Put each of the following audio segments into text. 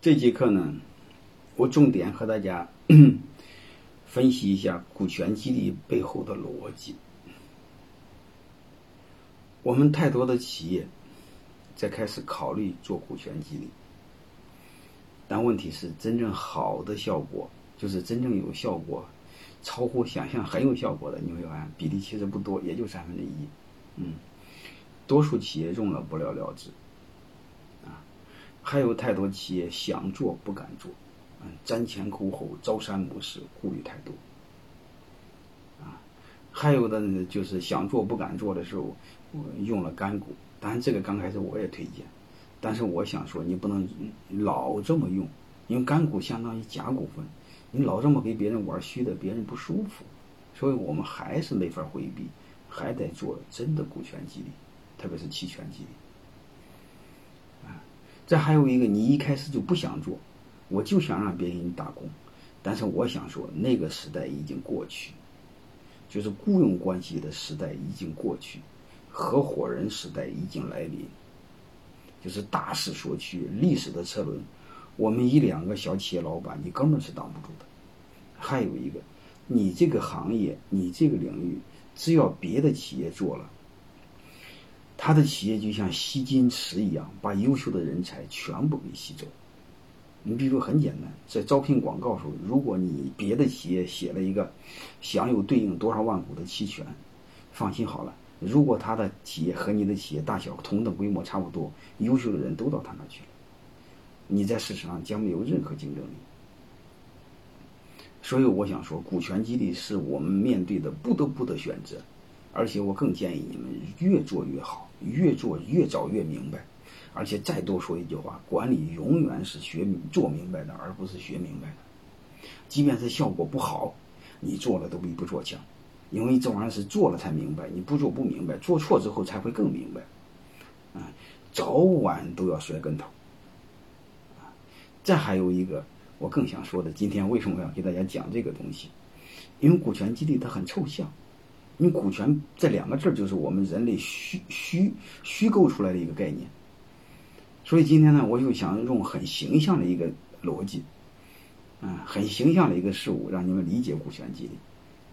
这节课呢，我重点和大家 分析一下股权激励背后的逻辑。我们太多的企业在开始考虑做股权激励，但问题是，真正好的效果，就是真正有效果、超乎想象很有效果的，你会发现比例其实不多，也就三分之一。嗯，多数企业用了不了了之。还有太多企业想做不敢做，嗯，瞻前顾后、朝三暮四，顾虑太多，啊，还有的呢，就是想做不敢做的时候，我用了干股。当然，这个刚开始我也推荐，但是我想说，你不能老这么用，因为干股相当于假股份，你老这么给别人玩虚的，别人不舒服，所以我们还是没法回避，还得做真的股权激励，特别是期权激励。啊这还有一个，你一开始就不想做，我就想让别人给你打工，但是我想说，那个时代已经过去，就是雇佣关系的时代已经过去，合伙人时代已经来临，就是大势所趋，历史的车轮，我们一两个小企业老板，你根本是挡不住的。还有一个，你这个行业，你这个领域，只要别的企业做了。他的企业就像吸金池一样，把优秀的人才全部给吸走。你比如说很简单，在招聘广告时候，如果你别的企业写了一个享有对应多少万股的期权，放心好了，如果他的企业和你的企业大小同等规模差不多，优秀的人都到他那去了，你在市场上将没有任何竞争力。所以我想说，股权激励是我们面对的不得不的选择。而且我更建议你们越做越好，越做越早越明白。而且再多说一句话，管理永远是学做明白的，而不是学明白的。即便是效果不好，你做了都比不做强，因为这玩意儿是做了才明白，你不做不明白，做错之后才会更明白。啊，早晚都要摔跟头。啊，再还有一个我更想说的，今天为什么要给大家讲这个东西？因为股权激励它很抽象。因为股权这两个字就是我们人类虚虚虚构出来的一个概念，所以今天呢，我就想用很形象的一个逻辑，嗯，很形象的一个事物，让你们理解股权激励，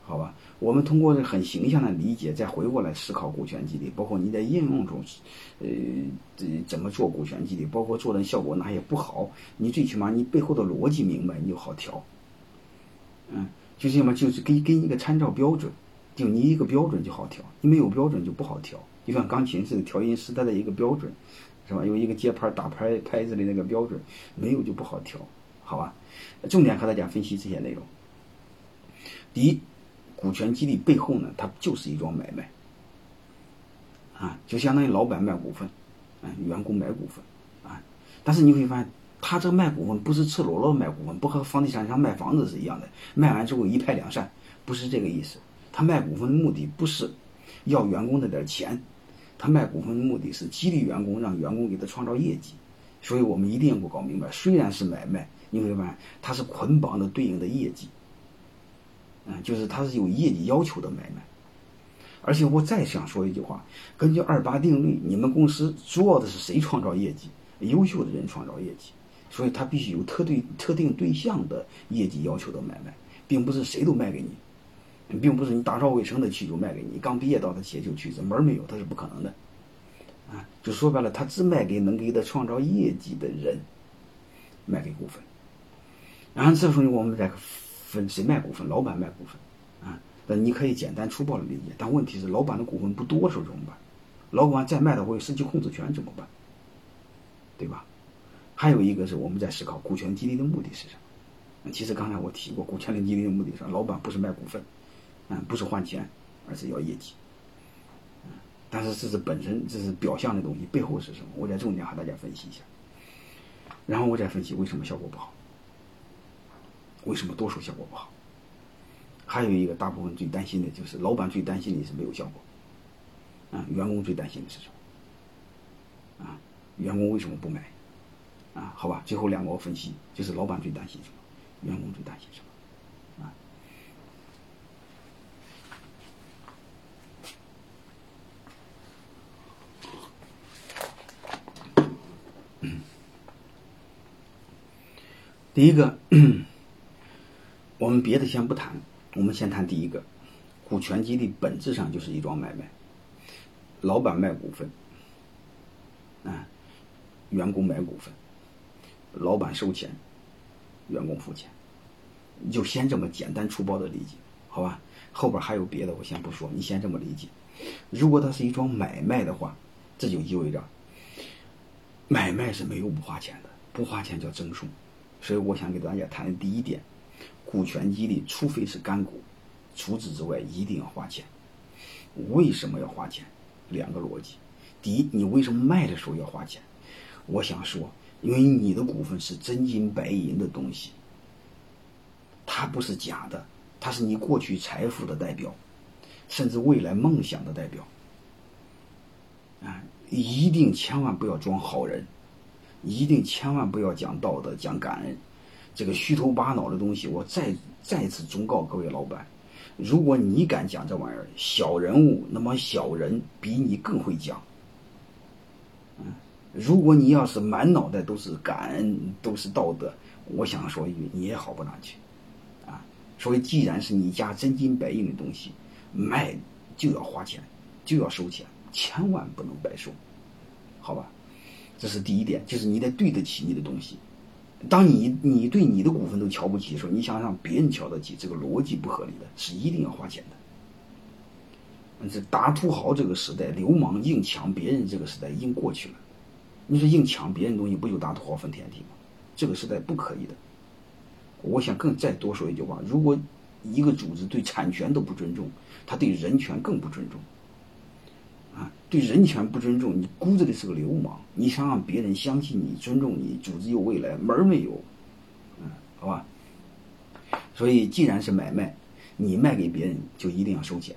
好吧？我们通过很形象的理解，再回过来思考股权激励，包括你在应用中，呃，怎么做股权激励，包括做的效果哪些不好，你最起码你背后的逻辑明白，你就好调。嗯，就这么就是给给你一个参照标准。就你一个标准就好调，你没有标准就不好调。就像钢琴似的，调音师他的一个标准，是吧？有一个节拍打拍拍子的那个标准，没有就不好调，好吧？重点和大家分析这些内容。第一，股权激励背后呢，它就是一桩买卖，啊，就相当于老板卖股份，啊，员工买股份，啊，但是你会发现，他这个卖股份不是赤裸裸卖股份，不和房地产商卖房子是一样的，卖完之后一拍两散，不是这个意思。他卖股份的目的不是要员工那点钱，他卖股份的目的是激励员工，让员工给他创造业绩。所以我们一定要搞明白，虽然是买卖，你会发现它是捆绑的对应的业绩，嗯，就是它是有业绩要求的买卖。而且我再想说一句话，根据二八定律，你们公司主要的是谁创造业绩？优秀的人创造业绩，所以他必须有特对特定对象的业绩要求的买卖，并不是谁都卖给你。并不是你打扫卫生的去就卖给你，刚毕业到的企业就去，这门儿没有，他是不可能的，啊，就说白了，他只卖给能给他创造业绩的人，卖给股份。然后这时候我们再分谁卖股份，老板卖股份，啊，那你可以简单粗暴的理解，但问题是老板的股份不多时候怎么办？老板再卖的会失去控制权怎么办？对吧？还有一个是我们在思考股权激励的目的是什么？其实刚才我提过，股权的激励的目的是老板不是卖股份。嗯，不是换钱，而是要业绩。但是这是本身，这是表象的东西，背后是什么？我再重点和大家分析一下。然后我再分析为什么效果不好，为什么多数效果不好。还有一个大部分最担心的就是，老板最担心的是没有效果。啊，员工最担心的是什么？啊，员工为什么不买？啊，好吧，最后两个我分析，就是老板最担心什么，员工最担心什么。第一个，我们别的先不谈，我们先谈第一个，股权激励本质上就是一桩买卖，老板卖股份，啊，员工买股份，老板收钱，员工付钱，你就先这么简单粗暴的理解，好吧？后边还有别的，我先不说，你先这么理解。如果它是一桩买卖的话，这就意味着买卖是没有不花钱的，不花钱叫赠送。所以我想给大家谈的第一点，股权激励，除非是干股，除此之外一定要花钱。为什么要花钱？两个逻辑：第一，你为什么卖的时候要花钱？我想说，因为你的股份是真金白银的东西，它不是假的，它是你过去财富的代表，甚至未来梦想的代表。啊，一定千万不要装好人。一定千万不要讲道德、讲感恩，这个虚头巴脑的东西。我再再次忠告各位老板：如果你敢讲这玩意儿，小人物，那么小人比你更会讲。嗯，如果你要是满脑袋都是感恩、都是道德，我想说一句，你也好不哪去。啊，所以既然是你家真金白银的东西，卖就要花钱，就要收钱，千万不能白收，好吧？这是第一点，就是你得对得起你的东西。当你你对你的股份都瞧不起的时候，你想让别人瞧得起，这个逻辑不合理的，是一定要花钱的。这大土豪这个时代，流氓硬抢别人这个时代已经过去了。你说硬抢别人东西，不就大土豪分田地吗？这个时代不可以的。我想更再多说一句话：如果一个组织对产权都不尊重，他对人权更不尊重。对人权不尊重，你估着的是个流氓。你想让别人相信你、尊重你，组织有未来，门儿没有。嗯，好吧。所以，既然是买卖，你卖给别人就一定要收钱。